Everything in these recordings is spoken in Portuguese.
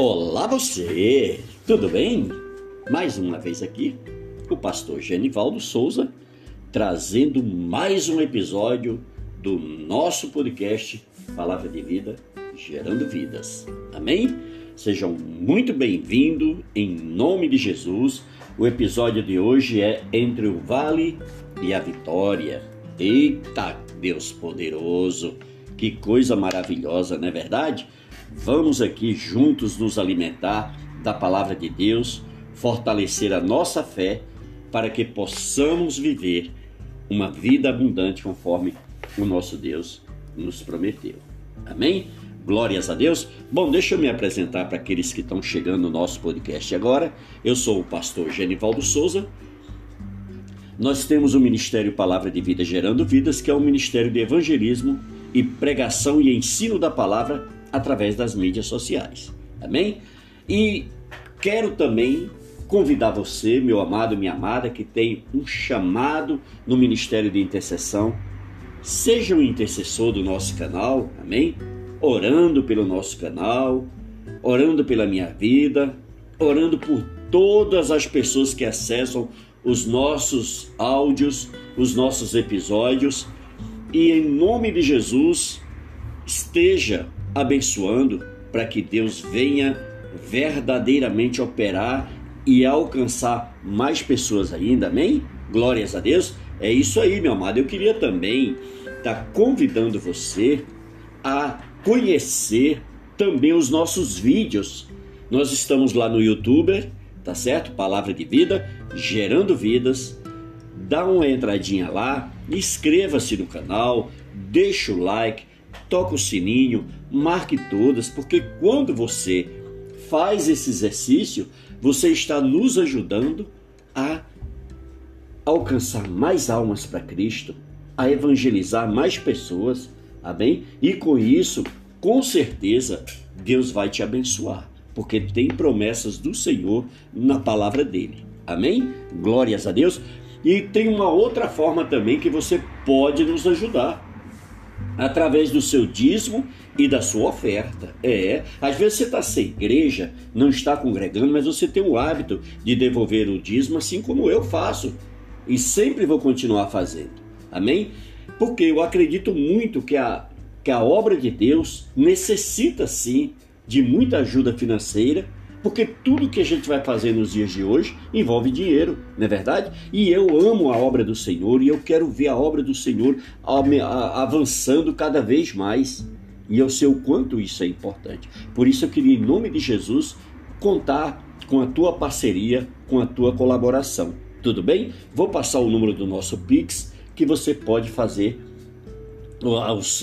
Olá você, tudo bem? Mais uma vez aqui, o pastor Genivaldo Souza, trazendo mais um episódio do nosso podcast Palavra de Vida, Gerando Vidas. Amém? Sejam muito bem-vindos em nome de Jesus. O episódio de hoje é Entre o Vale e a Vitória. Eita, Deus poderoso! Que coisa maravilhosa, não é verdade? Vamos aqui juntos nos alimentar da palavra de Deus, fortalecer a nossa fé para que possamos viver uma vida abundante conforme o nosso Deus nos prometeu. Amém? Glórias a Deus. Bom, deixa eu me apresentar para aqueles que estão chegando no nosso podcast agora. Eu sou o pastor Genivaldo Souza. Nós temos o Ministério Palavra de Vida Gerando Vidas, que é um ministério de evangelismo e pregação e ensino da palavra através das mídias sociais. Amém? E quero também convidar você, meu amado, minha amada, que tem um chamado no ministério de intercessão. Seja um intercessor do nosso canal, amém? Orando pelo nosso canal, orando pela minha vida, orando por todas as pessoas que acessam os nossos áudios, os nossos episódios. E em nome de Jesus, esteja abençoando para que Deus venha verdadeiramente operar e alcançar mais pessoas ainda, amém? Glórias a Deus. É isso aí, meu amado. Eu queria também estar tá convidando você a conhecer também os nossos vídeos. Nós estamos lá no YouTube, tá certo? Palavra de Vida, gerando vidas. Dá uma entradinha lá, inscreva-se no canal, deixa o like, toca o sininho, marque todas, porque quando você faz esse exercício, você está nos ajudando a alcançar mais almas para Cristo, a evangelizar mais pessoas, amém? E com isso, com certeza, Deus vai te abençoar, porque tem promessas do Senhor na palavra dele. Amém? Glórias a Deus. E tem uma outra forma também que você pode nos ajudar através do seu dízimo e da sua oferta. É, às vezes você está sem igreja, não está congregando, mas você tem o hábito de devolver o dízimo, assim como eu faço e sempre vou continuar fazendo. Amém? Porque eu acredito muito que a, que a obra de Deus necessita sim de muita ajuda financeira porque tudo que a gente vai fazer nos dias de hoje envolve dinheiro, não é verdade? E eu amo a obra do Senhor e eu quero ver a obra do Senhor avançando cada vez mais. E eu sei o quanto isso é importante. Por isso eu queria, em nome de Jesus, contar com a tua parceria, com a tua colaboração. Tudo bem? Vou passar o número do nosso Pix que você pode fazer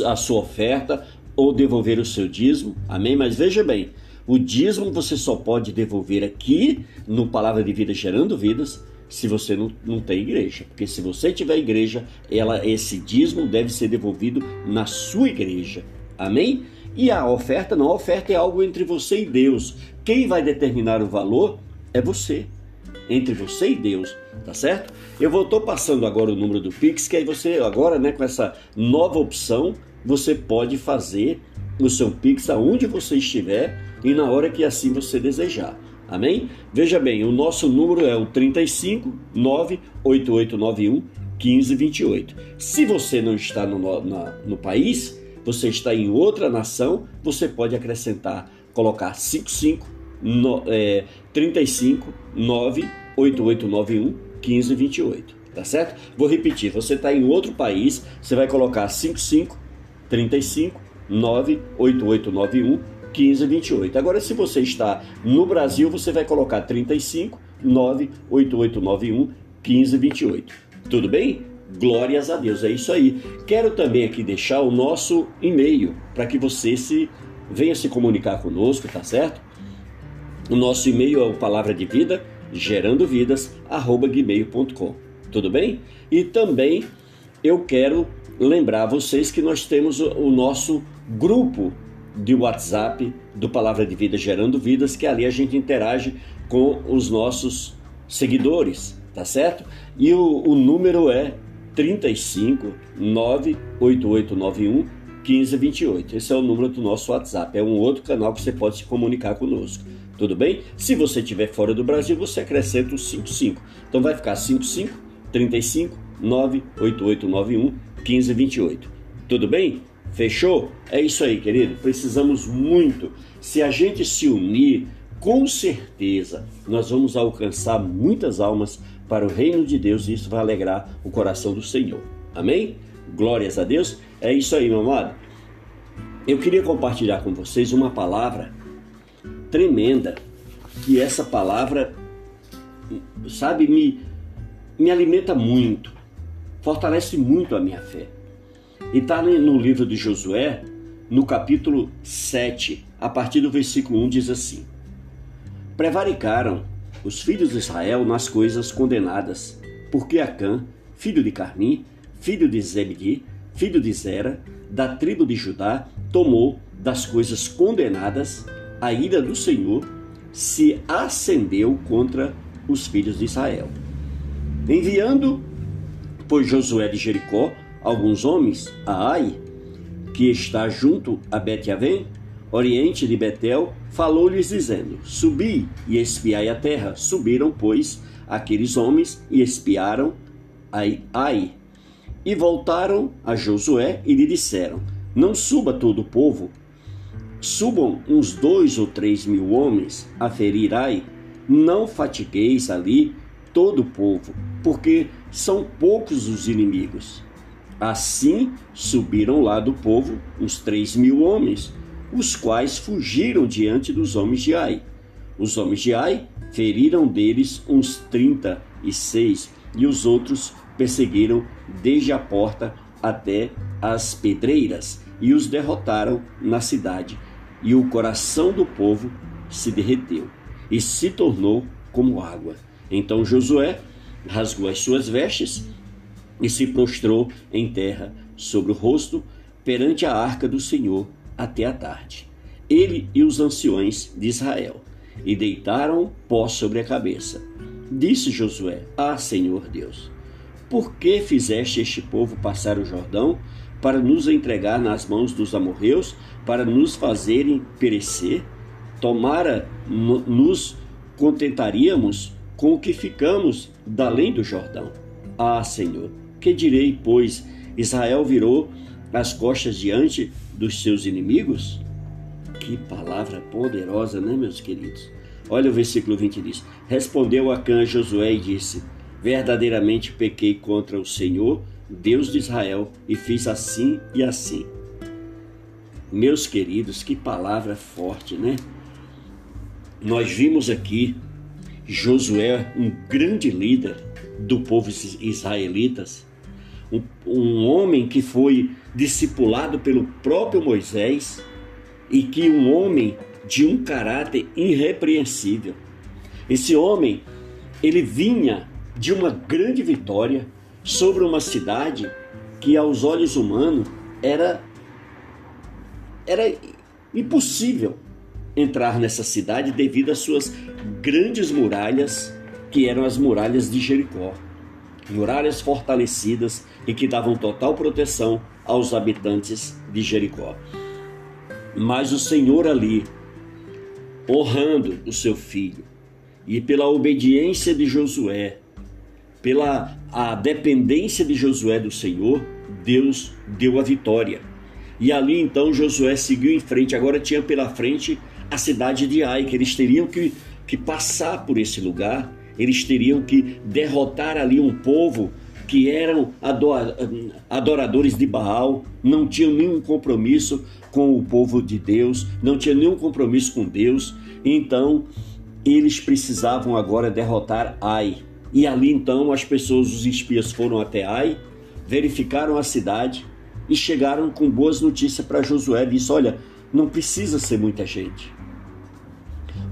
a sua oferta ou devolver o seu dízimo. Amém? Mas veja bem, o dízimo você só pode devolver aqui no Palavra de Vida Gerando Vidas se você não, não tem igreja. Porque se você tiver igreja, ela, esse dízimo deve ser devolvido na sua igreja. Amém? E a oferta não, a oferta é algo entre você e Deus. Quem vai determinar o valor é você. Entre você e Deus, tá certo? Eu vou tô passando agora o número do Pix, que aí você agora, né, com essa nova opção, você pode fazer o seu Pix aonde você estiver e na hora que assim você desejar. Amém? Veja bem, o nosso número é o 35 98891 1528. Se você não está no, na, no país, você está em outra nação, você pode acrescentar, colocar 55 no, é, 35 98891 1528. Tá certo? Vou repetir, você está em outro país, você vai colocar 55 35 98891 1528. Agora, se você está no Brasil, você vai colocar 35 98891 1528. Tudo bem? Glórias a Deus, é isso aí. Quero também aqui deixar o nosso e-mail para que você se venha se comunicar conosco, tá certo? O nosso e-mail é o palavra de vida gerando vidas gmail.com. Tudo bem? E também eu quero lembrar vocês que nós temos o nosso grupo de WhatsApp do Palavra de Vida Gerando Vidas, que ali a gente interage com os nossos seguidores, tá certo? E o, o número é 35 98891 1528. Esse é o número do nosso WhatsApp. É um outro canal que você pode se comunicar conosco. Tudo bem? Se você estiver fora do Brasil, você acrescenta o 55. Então vai ficar 55 35 98891 1528. Tudo bem? Fechou? É isso aí, querido. Precisamos muito. Se a gente se unir, com certeza nós vamos alcançar muitas almas para o reino de Deus e isso vai alegrar o coração do Senhor. Amém? Glórias a Deus. É isso aí, meu amado. Eu queria compartilhar com vocês uma palavra tremenda, que essa palavra, sabe, me, me alimenta muito, fortalece muito a minha fé. E está no livro de Josué, no capítulo 7, a partir do versículo 1, diz assim: Prevaricaram os filhos de Israel nas coisas condenadas, porque Acã, filho de Carmim, filho de Zebedi, filho de Zera, da tribo de Judá, tomou das coisas condenadas, a ira do Senhor se acendeu contra os filhos de Israel. Enviando, pois Josué de Jericó, alguns homens a Ai, que está junto a Bet-Avém, oriente de Betel, falou-lhes dizendo: Subi e espiai a terra. Subiram, pois, aqueles homens e espiaram Ai, Ai. E voltaram a Josué e lhe disseram: Não suba todo o povo, subam uns dois ou três mil homens a ferir Ai. Não fatigueis ali todo o povo, porque são poucos os inimigos. Assim subiram lá do povo uns três mil homens os quais fugiram diante dos homens de Ai. Os homens de Ai feriram deles uns trinta e seis, e os outros perseguiram desde a porta até as pedreiras, e os derrotaram na cidade. E o coração do povo se derreteu, e se tornou como água. Então Josué rasgou as suas vestes e se prostrou em terra sobre o rosto perante a arca do Senhor até a tarde, ele e os anciões de Israel, e deitaram pó sobre a cabeça. Disse Josué: Ah, Senhor Deus, por que fizeste este povo passar o Jordão para nos entregar nas mãos dos amorreus, para nos fazerem perecer? Tomara nos contentaríamos com o que ficamos da além do Jordão. Ah, Senhor, que direi, pois Israel virou as costas diante dos seus inimigos? Que palavra poderosa, né, meus queridos? Olha o versículo 20 diz: Respondeu Acã Josué e disse: Verdadeiramente pequei contra o Senhor, Deus de Israel, e fiz assim e assim. Meus queridos, que palavra forte, né? Nós vimos aqui Josué, um grande líder do povo israelitas, um, homem que foi discipulado pelo próprio Moisés e que um homem de um caráter irrepreensível. Esse homem, ele vinha de uma grande vitória sobre uma cidade que aos olhos humanos era era impossível entrar nessa cidade devido às suas grandes muralhas, que eram as muralhas de Jericó muralhas fortalecidas e que davam total proteção aos habitantes de Jericó. Mas o Senhor ali, honrando o seu filho, e pela obediência de Josué, pela a dependência de Josué do Senhor, Deus deu a vitória. E ali então Josué seguiu em frente. Agora tinha pela frente a cidade de Ai, que eles teriam que, que passar por esse lugar eles teriam que derrotar ali um povo que eram adoradores de Baal, não tinham nenhum compromisso com o povo de Deus, não tinham nenhum compromisso com Deus. Então, eles precisavam agora derrotar Ai. E ali então as pessoas, os espias foram até Ai, verificaram a cidade e chegaram com boas notícias para Josué. Disse: Olha, não precisa ser muita gente.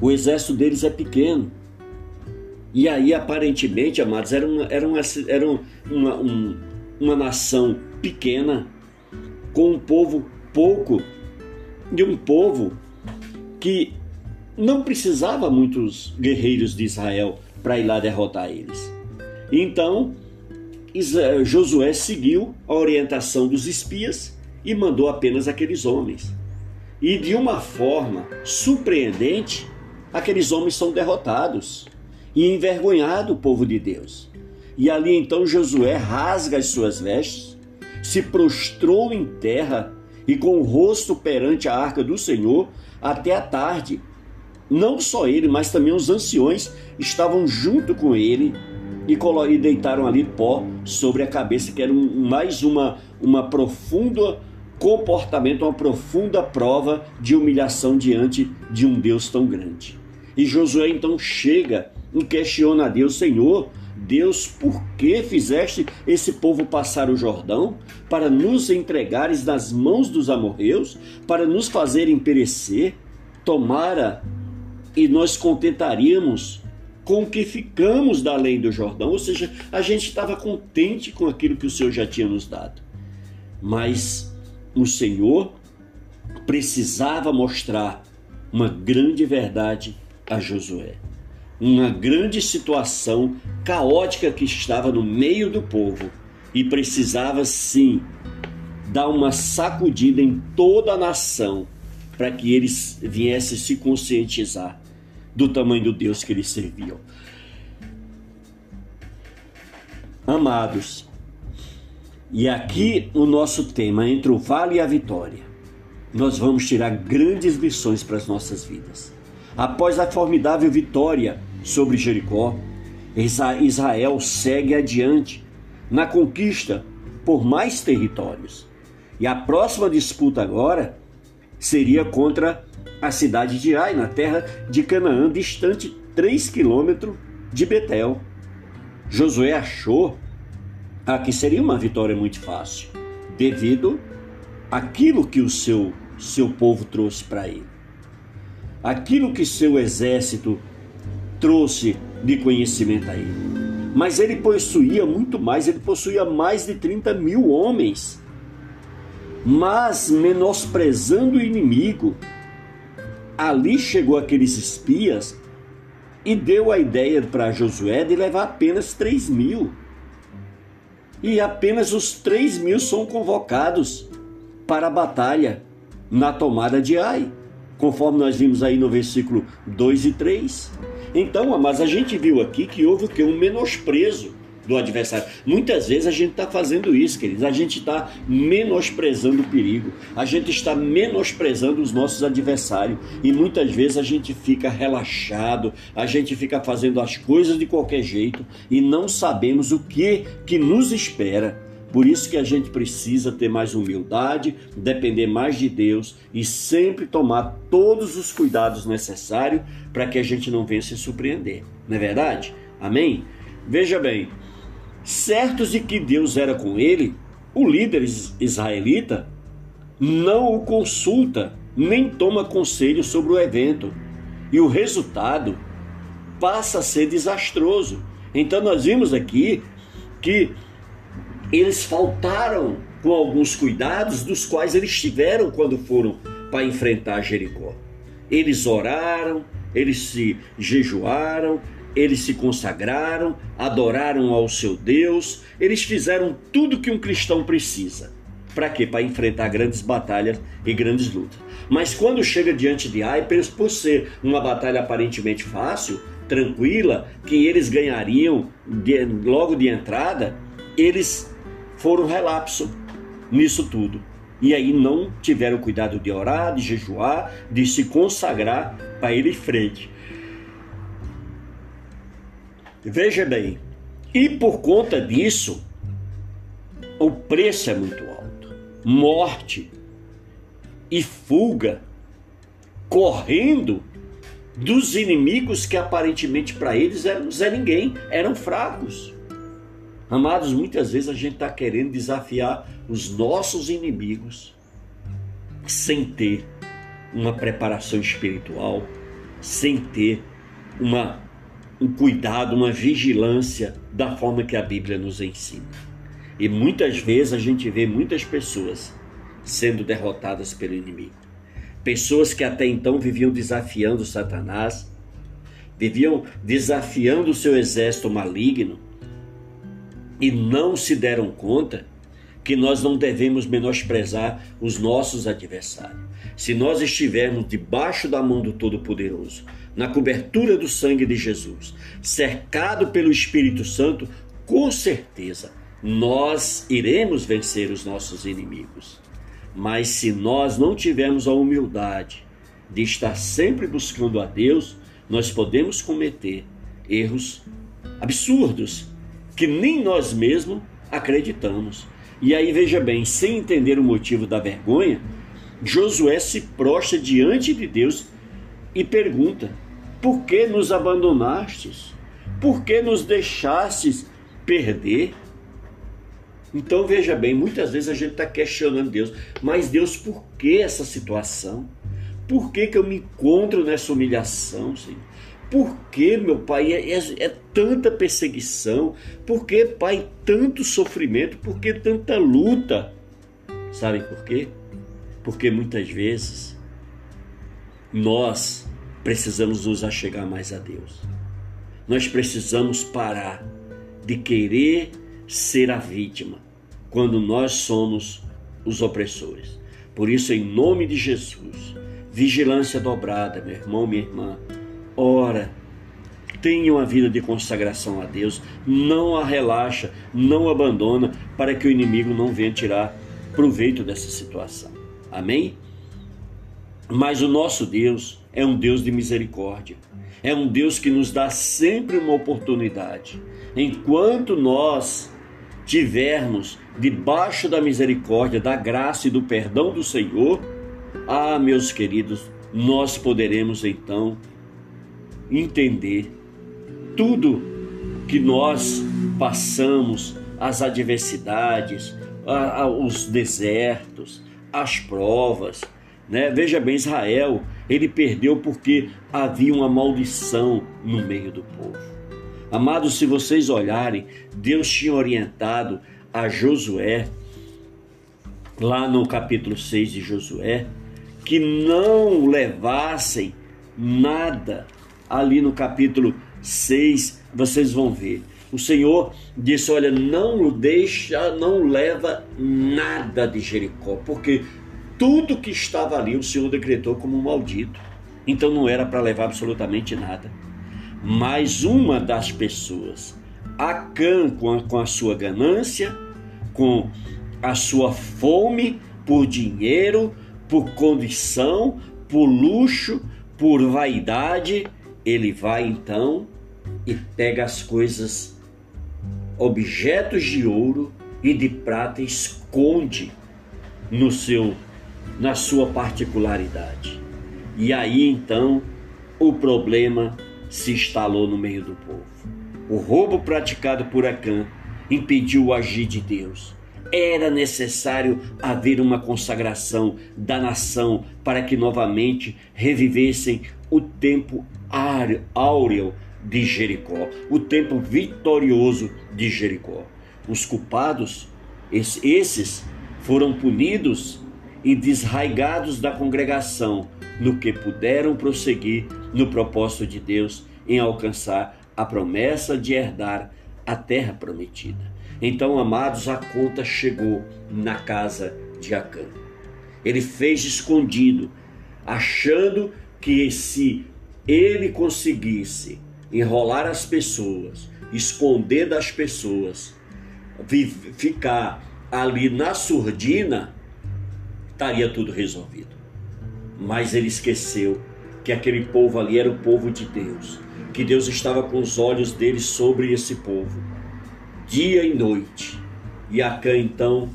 O exército deles é pequeno. E aí, aparentemente, amados, era uma, era uma, era uma, um, uma nação pequena, com um povo pouco, de um povo que não precisava muitos guerreiros de Israel para ir lá derrotar eles. Então, Josué seguiu a orientação dos espias e mandou apenas aqueles homens. E de uma forma surpreendente, aqueles homens são derrotados e envergonhado o povo de Deus. E ali então Josué rasga as suas vestes, se prostrou em terra e com o rosto perante a arca do Senhor até a tarde. Não só ele, mas também os anciões estavam junto com ele e, deitaram ali pó sobre a cabeça, que era mais uma, uma profunda comportamento, uma profunda prova de humilhação diante de um Deus tão grande. E Josué então chega e questiona a Deus, Senhor, Deus, por que fizeste esse povo passar o Jordão? Para nos entregares nas mãos dos amorreus? Para nos fazerem perecer? Tomara e nós contentaríamos com o que ficamos da além do Jordão, ou seja, a gente estava contente com aquilo que o Senhor já tinha nos dado. Mas o Senhor precisava mostrar uma grande verdade a Josué uma grande situação caótica que estava no meio do povo e precisava sim dar uma sacudida em toda a nação para que eles viessem se conscientizar do tamanho do Deus que eles serviam. Amados, e aqui o nosso tema entre o vale e a vitória. Nós vamos tirar grandes lições para as nossas vidas. Após a formidável vitória sobre Jericó, Israel segue adiante na conquista por mais territórios. E a próxima disputa agora seria contra a cidade de Ai, na terra de Canaã, distante 3 quilômetros de Betel. Josué achou que seria uma vitória muito fácil, devido àquilo que o seu, seu povo trouxe para ele. Aquilo que seu exército trouxe de conhecimento a ele. Mas ele possuía muito mais, ele possuía mais de 30 mil homens. Mas, menosprezando o inimigo, ali chegou aqueles espias e deu a ideia para Josué de levar apenas 3 mil. E apenas os 3 mil são convocados para a batalha na tomada de Ai, conforme nós vimos aí no versículo 2 e 3. Então, mas a gente viu aqui que houve o que? Um menosprezo do adversário. Muitas vezes a gente está fazendo isso, queridos. A gente está menosprezando o perigo, a gente está menosprezando os nossos adversários e muitas vezes a gente fica relaxado, a gente fica fazendo as coisas de qualquer jeito e não sabemos o que que nos espera. Por isso que a gente precisa ter mais humildade, depender mais de Deus e sempre tomar todos os cuidados necessários para que a gente não venha se surpreender. Não é verdade? Amém? Veja bem, certos de que Deus era com ele, o líder israelita não o consulta, nem toma conselho sobre o evento. E o resultado passa a ser desastroso. Então nós vimos aqui que eles faltaram com alguns cuidados dos quais eles tiveram quando foram para enfrentar Jericó. Eles oraram, eles se jejuaram, eles se consagraram, adoraram ao seu Deus, eles fizeram tudo que um cristão precisa. Para quê? Para enfrentar grandes batalhas e grandes lutas. Mas quando chega diante de Ai, por ser uma batalha aparentemente fácil, tranquila, que eles ganhariam de, logo de entrada, eles foram relapso nisso tudo. E aí não tiveram cuidado de orar, de jejuar, de se consagrar para ele em frente. Veja bem, e por conta disso, o preço é muito alto. Morte e fuga, correndo dos inimigos que aparentemente para eles eram Zé Ninguém, eram fracos. Amados, muitas vezes a gente está querendo desafiar os nossos inimigos sem ter uma preparação espiritual, sem ter uma, um cuidado, uma vigilância da forma que a Bíblia nos ensina. E muitas vezes a gente vê muitas pessoas sendo derrotadas pelo inimigo. Pessoas que até então viviam desafiando Satanás, viviam desafiando o seu exército maligno, e não se deram conta que nós não devemos menosprezar os nossos adversários. Se nós estivermos debaixo da mão do Todo-Poderoso, na cobertura do sangue de Jesus, cercado pelo Espírito Santo, com certeza nós iremos vencer os nossos inimigos. Mas se nós não tivermos a humildade de estar sempre buscando a Deus, nós podemos cometer erros absurdos que nem nós mesmos acreditamos. E aí veja bem, sem entender o motivo da vergonha, Josué se prostra diante de Deus e pergunta: Por que nos abandonastes? Por que nos deixastes perder? Então veja bem, muitas vezes a gente está questionando Deus, mas Deus, por que essa situação? Por que, que eu me encontro nessa humilhação, Senhor? Por que, meu pai, é, é, é, tanta perseguição? Por que, pai, tanto sofrimento? Por que tanta luta? Sabe por quê? Porque muitas vezes nós precisamos nos achegar mais a Deus. Nós precisamos parar de querer ser a vítima quando nós somos os opressores. Por isso, em nome de Jesus, vigilância dobrada, meu irmão, minha irmã, ora, tenha uma vida de consagração a Deus, não a relaxa, não abandona, para que o inimigo não venha tirar proveito dessa situação. Amém? Mas o nosso Deus é um Deus de misericórdia. É um Deus que nos dá sempre uma oportunidade. Enquanto nós tivermos debaixo da misericórdia, da graça e do perdão do Senhor, ah, meus queridos, nós poderemos então entender tudo que nós passamos, as adversidades, os desertos, as provas. Né? Veja bem, Israel, ele perdeu porque havia uma maldição no meio do povo. Amados, se vocês olharem, Deus tinha orientado a Josué, lá no capítulo 6 de Josué, que não levassem nada. Ali no capítulo 6, vocês vão ver. O Senhor disse: Olha, não deixa, não leva nada de Jericó, porque tudo que estava ali o Senhor decretou como maldito. Então não era para levar absolutamente nada mais uma das pessoas. Acã com a, com a sua ganância, com a sua fome por dinheiro, por condição, por luxo, por vaidade, ele vai então e pega as coisas, objetos de ouro e de prata, e esconde no seu, na sua particularidade. E aí então o problema se instalou no meio do povo. O roubo praticado por Acã impediu o agir de Deus. Era necessário haver uma consagração da nação para que novamente revivessem o tempo áureo de Jericó, o tempo vitorioso de Jericó. Os culpados, esses, foram punidos e desraigados da congregação, no que puderam prosseguir no propósito de Deus em alcançar a promessa de herdar a terra prometida. Então, amados, a conta chegou na casa de Acã. Ele fez escondido, achando que se ele conseguisse enrolar as pessoas, esconder das pessoas, ficar ali na surdina, estaria tudo resolvido. Mas ele esqueceu que aquele povo ali era o povo de Deus, que Deus estava com os olhos dele sobre esse povo, dia e noite. E Acã então,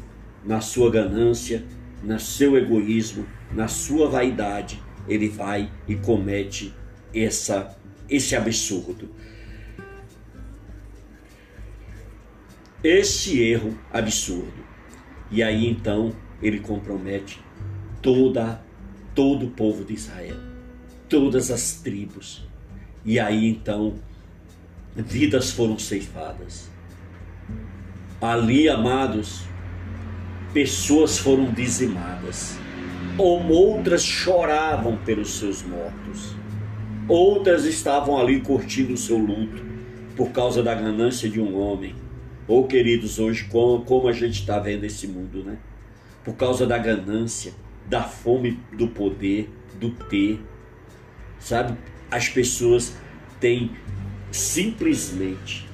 na sua ganância, no seu egoísmo, na sua vaidade, ele vai e comete essa, esse absurdo. Esse erro absurdo. E aí então ele compromete toda todo o povo de Israel, todas as tribos. E aí então vidas foram ceifadas. Ali, amados, pessoas foram dizimadas. Outras choravam pelos seus mortos. Outras estavam ali curtindo o seu luto por causa da ganância de um homem. Ou, oh, queridos, hoje, como, como a gente está vendo esse mundo, né? Por causa da ganância, da fome do poder, do ter, sabe? As pessoas têm simplesmente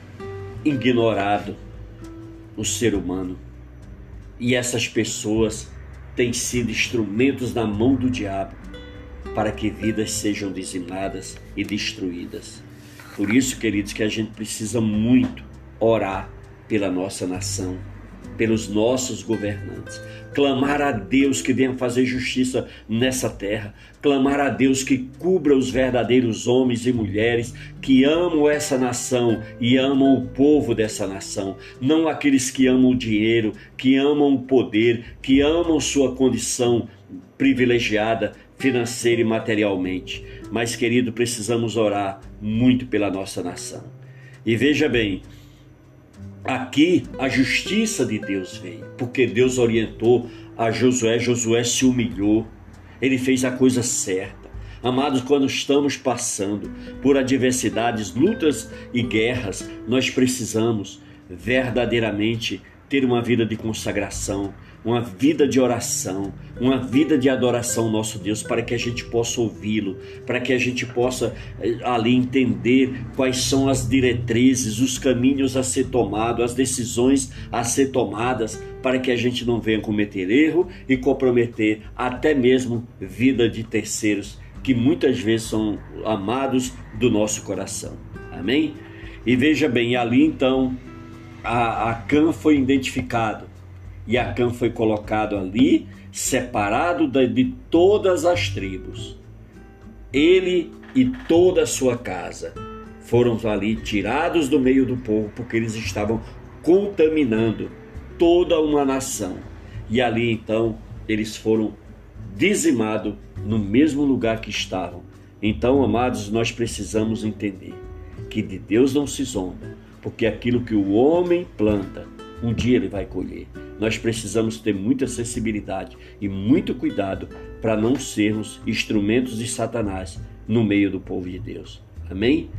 ignorado o ser humano e essas pessoas têm sido instrumentos na mão do diabo para que vidas sejam dizimadas e destruídas. Por isso, queridos, que a gente precisa muito orar pela nossa nação, pelos nossos governantes, clamar a Deus que venha fazer justiça nessa terra, clamar a Deus que cubra os verdadeiros homens e mulheres que amam essa nação e amam o povo dessa nação, não aqueles que amam o dinheiro, que amam o poder, que amam sua condição privilegiada financeira e materialmente. Mas, querido, precisamos orar muito pela nossa nação. E veja bem, Aqui a justiça de Deus veio, porque Deus orientou a Josué, Josué se humilhou, ele fez a coisa certa. Amados, quando estamos passando por adversidades, lutas e guerras, nós precisamos verdadeiramente ter uma vida de consagração, uma vida de oração, uma vida de adoração ao nosso Deus, para que a gente possa ouvi-lo, para que a gente possa eh, ali entender quais são as diretrizes, os caminhos a ser tomados, as decisões a ser tomadas, para que a gente não venha cometer erro e comprometer até mesmo vida de terceiros que muitas vezes são amados do nosso coração. Amém? E veja bem, ali então a, a Cã foi identificado e Acã foi colocado ali, separado de todas as tribos. Ele e toda a sua casa foram ali tirados do meio do povo porque eles estavam contaminando toda uma nação. E ali então eles foram dizimados no mesmo lugar que estavam. Então, amados, nós precisamos entender que de Deus não se zomba, porque aquilo que o homem planta, um dia ele vai colher. Nós precisamos ter muita sensibilidade e muito cuidado para não sermos instrumentos de Satanás no meio do povo de Deus. Amém?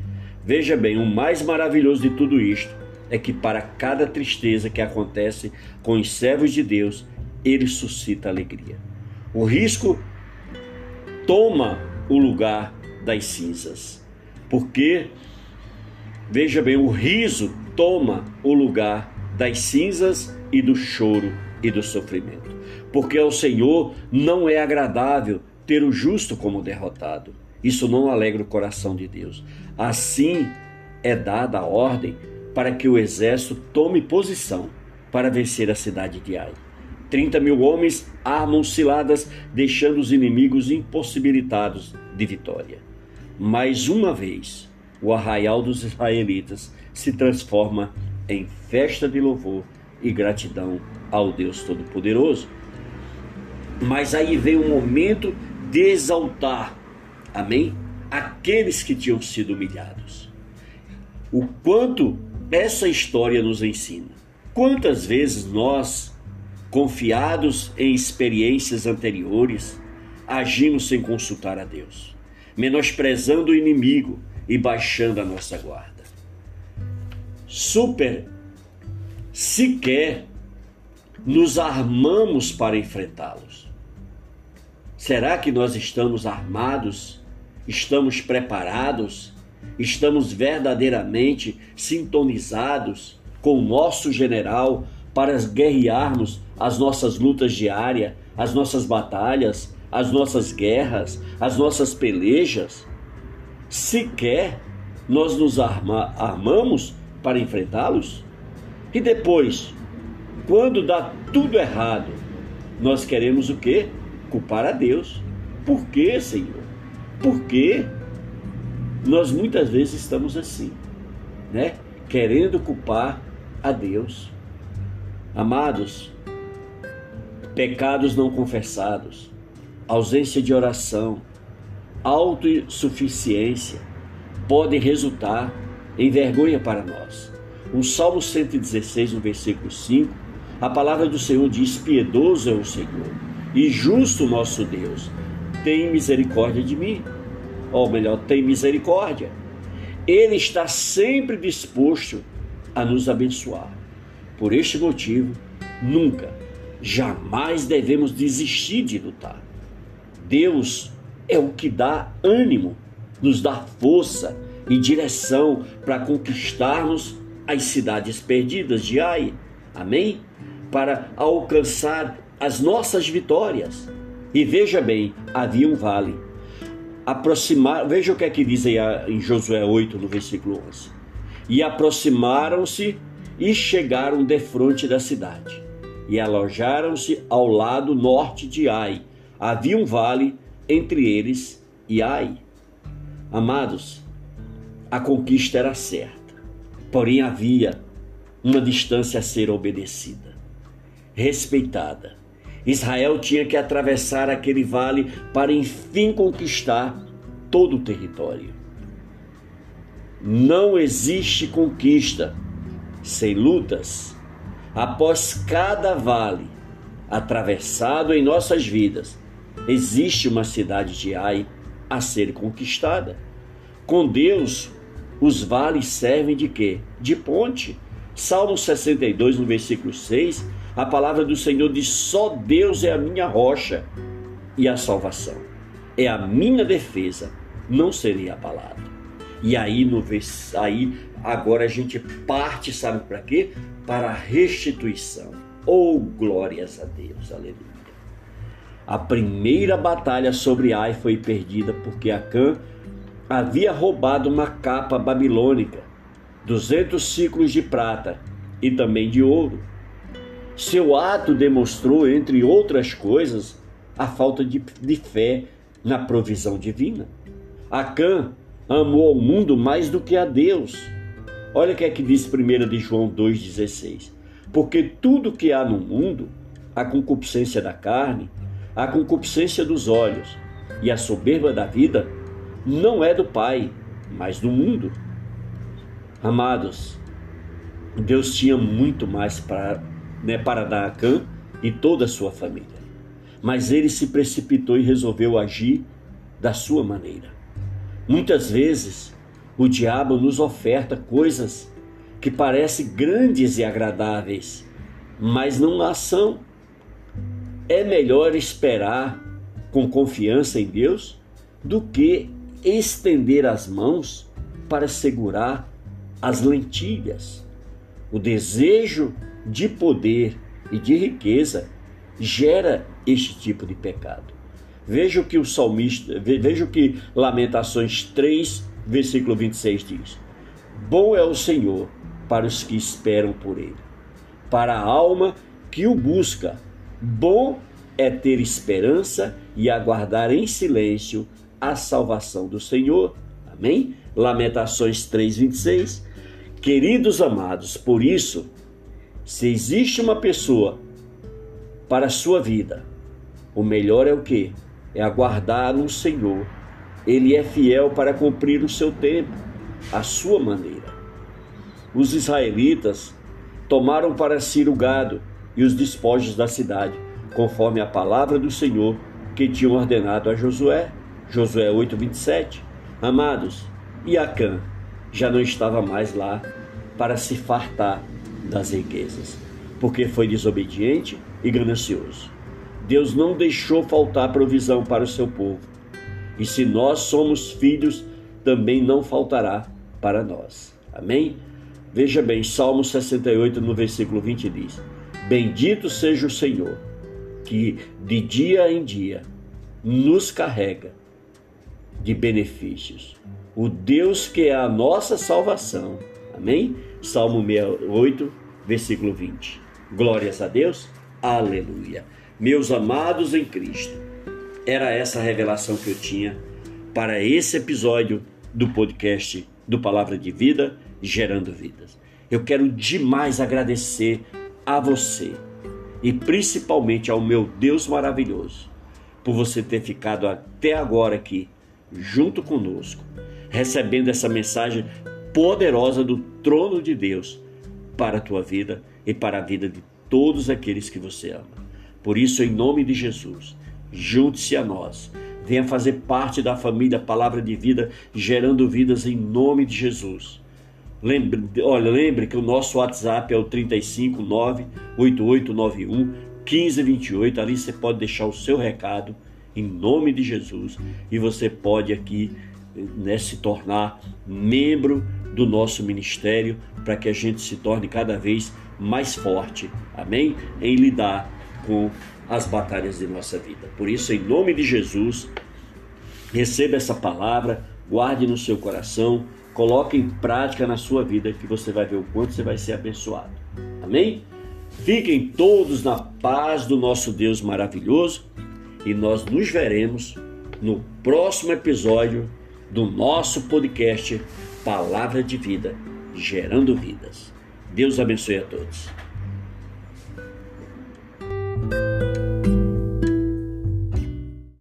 Veja bem, o mais maravilhoso de tudo isto é que para cada tristeza que acontece com os servos de Deus, ele suscita alegria. O risco toma o lugar das cinzas, porque veja bem, o riso toma o lugar das cinzas e do choro e do sofrimento. Porque ao Senhor não é agradável ter o justo como derrotado. Isso não alegra o coração de Deus. Assim é dada a ordem para que o exército tome posição para vencer a cidade de Ai. 30 mil homens armam ciladas, deixando os inimigos impossibilitados de vitória. Mais uma vez, o arraial dos israelitas se transforma em festa de louvor e gratidão ao Deus Todo-Poderoso. Mas aí vem o momento de exaltar, amém? Aqueles que tinham sido humilhados. O quanto essa história nos ensina. Quantas vezes nós, confiados em experiências anteriores, agimos sem consultar a Deus, menosprezando o inimigo e baixando a nossa guarda super sequer nos armamos para enfrentá-los. Será que nós estamos armados? Estamos preparados? Estamos verdadeiramente sintonizados com o nosso general para guerrearmos as nossas lutas diárias, as nossas batalhas, as nossas guerras, as nossas pelejas? Sequer nós nos arma, armamos para enfrentá-los? E depois, quando dá tudo errado, nós queremos o quê? Culpar a Deus. Por quê, Senhor? Por quê? Nós muitas vezes estamos assim, né? Querendo culpar a Deus. Amados, pecados não confessados, ausência de oração, autossuficiência podem resultar em vergonha para nós. O Salmo 116, no versículo 5, a palavra do Senhor diz: Piedoso é o Senhor e justo nosso Deus. Tem misericórdia de mim. Ou melhor, tem misericórdia. Ele está sempre disposto a nos abençoar. Por este motivo, nunca, jamais devemos desistir de lutar. Deus é o que dá ânimo, nos dá força e direção para conquistarmos as cidades perdidas de Ai. Amém? Para alcançar as nossas vitórias. E veja bem, havia um vale. Aproximar, veja o que é que diz aí em Josué 8, no versículo 11. E aproximaram-se e chegaram defronte da cidade. E alojaram-se ao lado norte de Ai. Havia um vale entre eles e Ai. Amados, a conquista era certa, porém havia uma distância a ser obedecida, respeitada. Israel tinha que atravessar aquele vale para enfim conquistar todo o território. Não existe conquista sem lutas. Após cada vale atravessado em nossas vidas, existe uma cidade de Ai a ser conquistada. Com Deus, os vales servem de quê? De ponte. Salmo 62, no versículo 6, a palavra do Senhor diz: Só Deus é a minha rocha e a salvação. É a minha defesa, não seria abalado. E aí, no, aí agora a gente parte, sabe para quê? Para a restituição. Oh, glórias a Deus, aleluia. A primeira batalha sobre Ai foi perdida porque Acã havia roubado uma capa babilônica, 200 ciclos de prata e também de ouro. Seu ato demonstrou, entre outras coisas, a falta de, de fé na provisão divina. Acã amou ao mundo mais do que a Deus. Olha o que é que diz 1 de João 2,16. Porque tudo que há no mundo, a concupiscência da carne, a concupiscência dos olhos e a soberba da vida não é do Pai, mas do mundo. Amados, Deus tinha muito mais para, né, para dar a Cã e toda a sua família. Mas ele se precipitou e resolveu agir da sua maneira. Muitas vezes o diabo nos oferta coisas que parecem grandes e agradáveis, mas não a são é melhor esperar com confiança em Deus do que estender as mãos para segurar as lentilhas. O desejo de poder e de riqueza gera este tipo de pecado. Veja o que o salmista, veja o que Lamentações 3, versículo 26 diz: Bom é o Senhor para os que esperam por ele, para a alma que o busca Bom é ter esperança e aguardar em silêncio a salvação do Senhor. Amém? Lamentações 3:26. Queridos amados, por isso, se existe uma pessoa para a sua vida, o melhor é o que? É aguardar no Senhor. Ele é fiel para cumprir o seu tempo, a sua maneira. Os israelitas tomaram para si o gado e os despojos da cidade, conforme a palavra do Senhor que tinham ordenado a Josué. Josué 8:27. Amados, e Acã já não estava mais lá para se fartar das riquezas, porque foi desobediente e ganancioso. Deus não deixou faltar provisão para o seu povo. E se nós somos filhos, também não faltará para nós. Amém? Veja bem, Salmo 68, no versículo 20 diz: Bendito seja o Senhor, que de dia em dia nos carrega de benefícios. O Deus que é a nossa salvação. Amém? Salmo 68, versículo 20. Glórias a Deus. Aleluia. Meus amados em Cristo, era essa a revelação que eu tinha para esse episódio do podcast do Palavra de Vida, Gerando Vidas. Eu quero demais agradecer a você e principalmente ao meu Deus maravilhoso por você ter ficado até agora aqui junto conosco, recebendo essa mensagem poderosa do trono de Deus para a tua vida e para a vida de todos aqueles que você ama. Por isso, em nome de Jesus, junte-se a nós. Venha fazer parte da família Palavra de Vida, gerando vidas em nome de Jesus. Lembre, olha, lembre que o nosso WhatsApp é o 359 8891 1528. Ali você pode deixar o seu recado em nome de Jesus e você pode aqui né, se tornar membro do nosso ministério para que a gente se torne cada vez mais forte, amém? Em lidar com as batalhas de nossa vida. Por isso, em nome de Jesus, receba essa palavra, guarde no seu coração, coloque em prática na sua vida que você vai ver o quanto você vai ser abençoado. Amém? Fiquem todos na paz do nosso Deus maravilhoso e nós nos veremos no próximo episódio do nosso podcast Palavra de Vida, gerando vidas. Deus abençoe a todos.